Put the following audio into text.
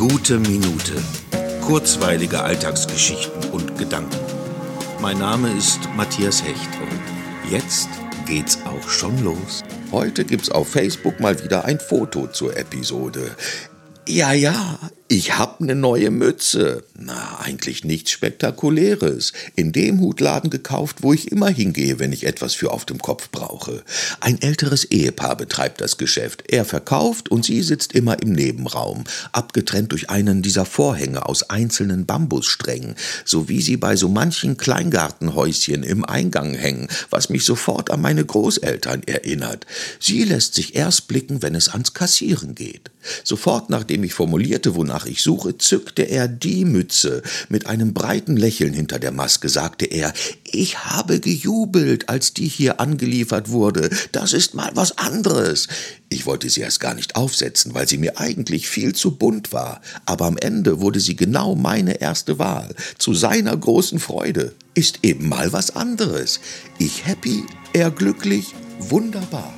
Gute Minute. Kurzweilige Alltagsgeschichten und Gedanken. Mein Name ist Matthias Hecht und jetzt geht's auch schon los. Heute gibt's auf Facebook mal wieder ein Foto zur Episode. Ja, ja, ich hab ne neue Mütze. Na, eigentlich nichts Spektakuläres. In dem Hutladen gekauft, wo ich immer hingehe, wenn ich etwas für auf dem Kopf brauche. Ein älteres Ehepaar betreibt das Geschäft. Er verkauft und sie sitzt immer im Nebenraum, abgetrennt durch einen dieser Vorhänge aus einzelnen Bambussträngen, so wie sie bei so manchen Kleingartenhäuschen im Eingang hängen, was mich sofort an meine Großeltern erinnert. Sie lässt sich erst blicken, wenn es ans Kassieren geht. Sofort nachdem ich formulierte, wonach ich suche, zückte er die Mütze. Mit einem breiten Lächeln hinter der Maske sagte er, ich habe gejubelt, als die hier angeliefert wurde. Das ist mal was anderes. Ich wollte sie erst gar nicht aufsetzen, weil sie mir eigentlich viel zu bunt war. Aber am Ende wurde sie genau meine erste Wahl. Zu seiner großen Freude. Ist eben mal was anderes. Ich happy, er glücklich, wunderbar.